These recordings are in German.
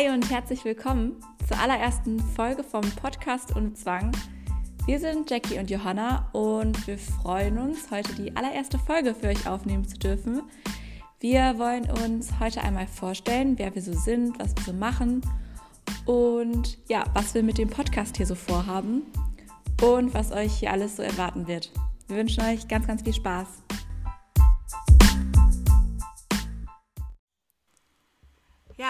Hi und herzlich willkommen zur allerersten Folge vom Podcast und Zwang. Wir sind Jackie und Johanna und wir freuen uns, heute die allererste Folge für euch aufnehmen zu dürfen. Wir wollen uns heute einmal vorstellen, wer wir so sind, was wir so machen und ja, was wir mit dem Podcast hier so vorhaben und was euch hier alles so erwarten wird. Wir wünschen euch ganz, ganz viel Spaß.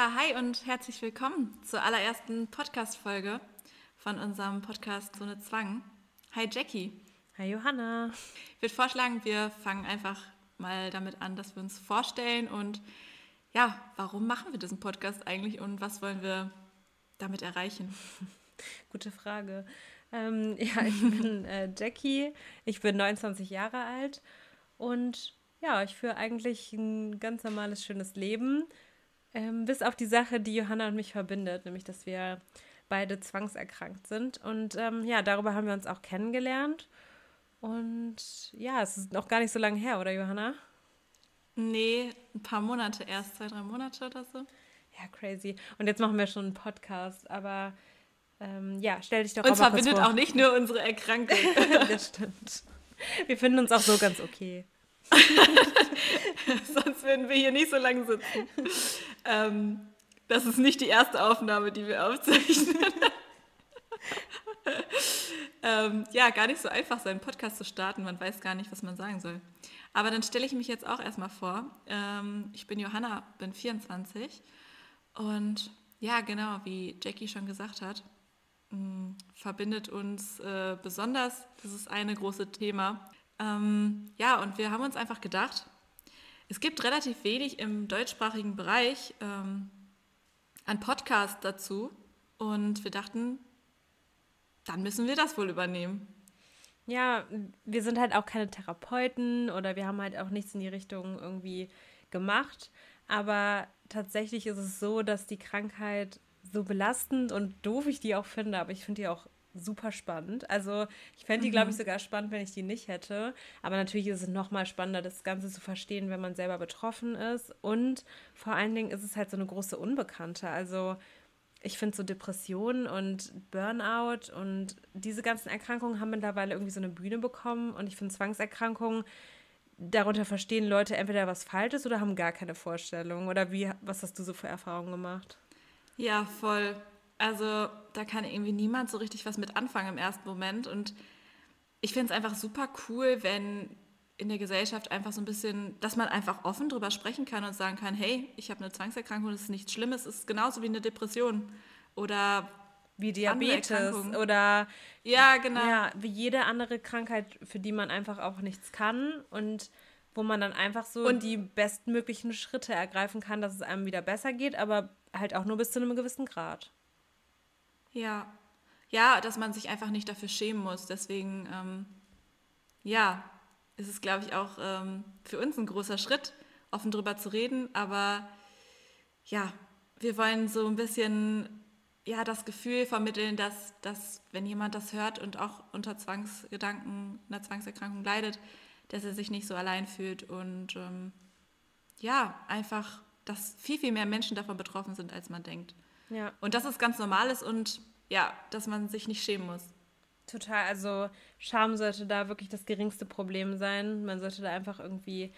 Ja, hi und herzlich willkommen zur allerersten Podcast-Folge von unserem Podcast Zone Zwang. Hi Jackie. Hi Johanna. Ich würde vorschlagen, wir fangen einfach mal damit an, dass wir uns vorstellen und ja, warum machen wir diesen Podcast eigentlich und was wollen wir damit erreichen? Gute Frage. Ähm, ja, ich bin äh, Jackie, ich bin 29 Jahre alt und ja, ich führe eigentlich ein ganz normales, schönes Leben ähm, bis auf die Sache, die Johanna und mich verbindet, nämlich dass wir beide zwangserkrankt sind. Und ähm, ja, darüber haben wir uns auch kennengelernt. Und ja, es ist noch gar nicht so lange her, oder Johanna? Nee, ein paar Monate erst, zwei, drei Monate oder so. Ja, crazy. Und jetzt machen wir schon einen Podcast, aber ähm, ja, stell dich doch Uns verbindet auch nicht nur unsere Erkrankung. das stimmt. Wir finden uns auch so ganz okay. Sonst würden wir hier nicht so lange sitzen. Ähm, das ist nicht die erste Aufnahme, die wir aufzeichnen. ähm, ja, gar nicht so einfach, seinen Podcast zu starten. Man weiß gar nicht, was man sagen soll. Aber dann stelle ich mich jetzt auch erstmal vor. Ähm, ich bin Johanna, bin 24 und ja, genau, wie Jackie schon gesagt hat, mh, mm, verbindet uns äh, besonders dieses eine große Thema, ähm, ja, und wir haben uns einfach gedacht, es gibt relativ wenig im deutschsprachigen Bereich ähm, an Podcasts dazu. Und wir dachten, dann müssen wir das wohl übernehmen. Ja, wir sind halt auch keine Therapeuten oder wir haben halt auch nichts in die Richtung irgendwie gemacht. Aber tatsächlich ist es so, dass die Krankheit so belastend und doof ich die auch finde, aber ich finde die auch super spannend. Also ich fände die, glaube ich, mhm. sogar spannend, wenn ich die nicht hätte. Aber natürlich ist es noch mal spannender, das Ganze zu verstehen, wenn man selber betroffen ist. Und vor allen Dingen ist es halt so eine große Unbekannte. Also ich finde so Depressionen und Burnout und diese ganzen Erkrankungen haben mittlerweile irgendwie so eine Bühne bekommen. Und ich finde Zwangserkrankungen, darunter verstehen Leute entweder was Falsches oder haben gar keine Vorstellung. Oder wie, was hast du so für Erfahrungen gemacht? Ja, voll. Also da kann irgendwie niemand so richtig was mit anfangen im ersten Moment. Und ich finde es einfach super cool, wenn in der Gesellschaft einfach so ein bisschen, dass man einfach offen drüber sprechen kann und sagen kann, hey, ich habe eine Zwangserkrankung, das ist nichts Schlimmes, es ist genauso wie eine Depression oder wie Diabetes oder ja, genau. Ja, wie jede andere Krankheit, für die man einfach auch nichts kann und wo man dann einfach so und die bestmöglichen Schritte ergreifen kann, dass es einem wieder besser geht, aber halt auch nur bis zu einem gewissen Grad. Ja, ja, dass man sich einfach nicht dafür schämen muss. Deswegen, ähm, ja, ist es, glaube ich, auch ähm, für uns ein großer Schritt, offen drüber zu reden. Aber ja, wir wollen so ein bisschen ja, das Gefühl vermitteln, dass, dass, wenn jemand das hört und auch unter Zwangsgedanken, einer Zwangserkrankung leidet, dass er sich nicht so allein fühlt und ähm, ja, einfach, dass viel, viel mehr Menschen davon betroffen sind, als man denkt. Ja. Und dass es ganz normal ist und ja, dass man sich nicht schämen muss. Total, also Scham sollte da wirklich das geringste Problem sein. Man sollte da einfach irgendwie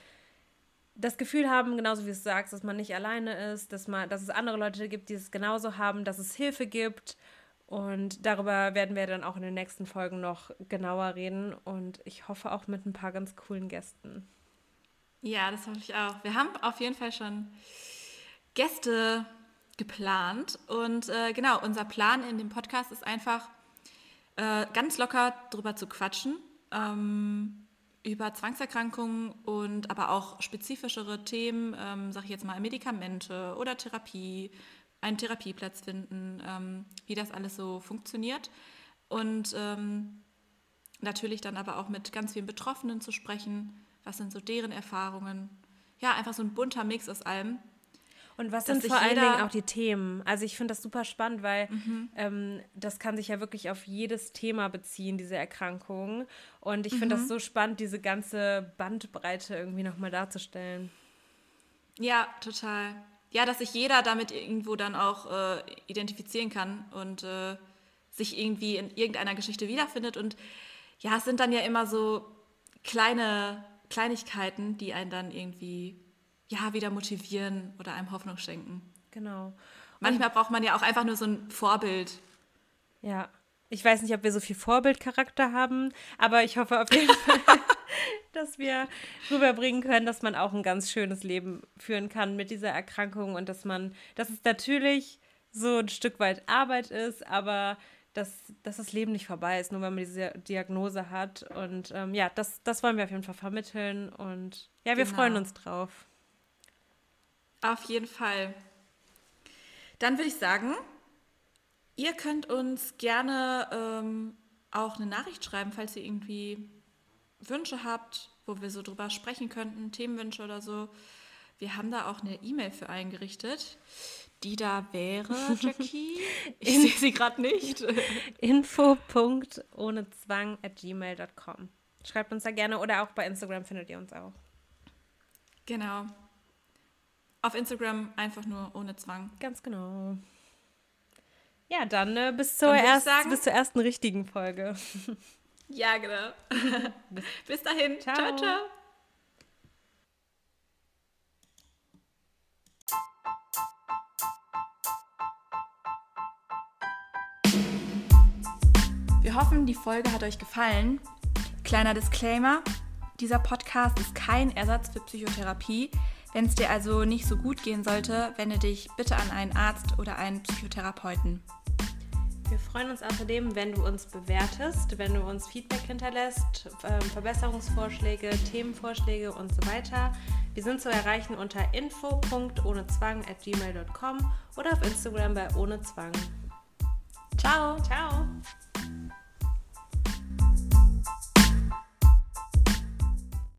das Gefühl haben, genauso wie du sagst, dass man nicht alleine ist, dass, man, dass es andere Leute gibt, die es genauso haben, dass es Hilfe gibt. Und darüber werden wir dann auch in den nächsten Folgen noch genauer reden. Und ich hoffe auch mit ein paar ganz coolen Gästen. Ja, das hoffe ich auch. Wir haben auf jeden Fall schon Gäste geplant. Und äh, genau, unser Plan in dem Podcast ist einfach, äh, ganz locker drüber zu quatschen. Ähm, über Zwangserkrankungen und aber auch spezifischere Themen, ähm, sage ich jetzt mal Medikamente oder Therapie, einen Therapieplatz finden, ähm, wie das alles so funktioniert. Und ähm, natürlich dann aber auch mit ganz vielen Betroffenen zu sprechen, was sind so deren Erfahrungen. Ja, einfach so ein bunter Mix aus allem. Und was sind vor allen Dingen auch die Themen? Also ich finde das super spannend, weil mhm. ähm, das kann sich ja wirklich auf jedes Thema beziehen, diese Erkrankung. Und ich finde mhm. das so spannend, diese ganze Bandbreite irgendwie nochmal darzustellen. Ja, total. ja, dass sich jeder damit irgendwo dann auch äh, identifizieren kann und äh, sich irgendwie in irgendeiner Geschichte wiederfindet. Und ja, es sind dann ja immer so kleine Kleinigkeiten, die einen dann irgendwie ja wieder motivieren oder einem Hoffnung schenken. Genau. Manchmal braucht man ja auch einfach nur so ein Vorbild. Ja. Ich weiß nicht, ob wir so viel Vorbildcharakter haben, aber ich hoffe auf jeden Fall, dass wir rüberbringen können, dass man auch ein ganz schönes Leben führen kann mit dieser Erkrankung und dass man, dass es natürlich so ein Stück weit Arbeit ist, aber dass, dass das Leben nicht vorbei ist, nur wenn man diese Diagnose hat. Und ähm, ja, das, das wollen wir auf jeden Fall vermitteln. Und ja, wir genau. freuen uns drauf. Auf jeden Fall. Dann würde ich sagen, ihr könnt uns gerne ähm, auch eine Nachricht schreiben, falls ihr irgendwie Wünsche habt, wo wir so drüber sprechen könnten, Themenwünsche oder so. Wir haben da auch eine E-Mail für eingerichtet. Die da wäre, Jackie? Ich sehe sie gerade nicht. info.ohnezwang at gmail.com. Schreibt uns da gerne oder auch bei Instagram findet ihr uns auch. Genau. Auf Instagram einfach nur ohne Zwang. Ganz genau. Ja, dann äh, bis, zur dann erst, sagen, bis zur ersten richtigen Folge. Ja, genau. bis dahin. ciao. ciao. ciao. Wir hoffen, die Folge hat euch gefallen. Kleiner Disclaimer, dieser Podcast ist kein Ersatz für Psychotherapie. Wenn es dir also nicht so gut gehen sollte, wende dich bitte an einen Arzt oder einen Psychotherapeuten. Wir freuen uns außerdem, wenn du uns bewertest, wenn du uns Feedback hinterlässt, ähm, Verbesserungsvorschläge, Themenvorschläge und so weiter. Wir sind zu erreichen unter info.ohnezwang@gmail.com oder auf Instagram bei ohne Zwang. Ciao. Ciao.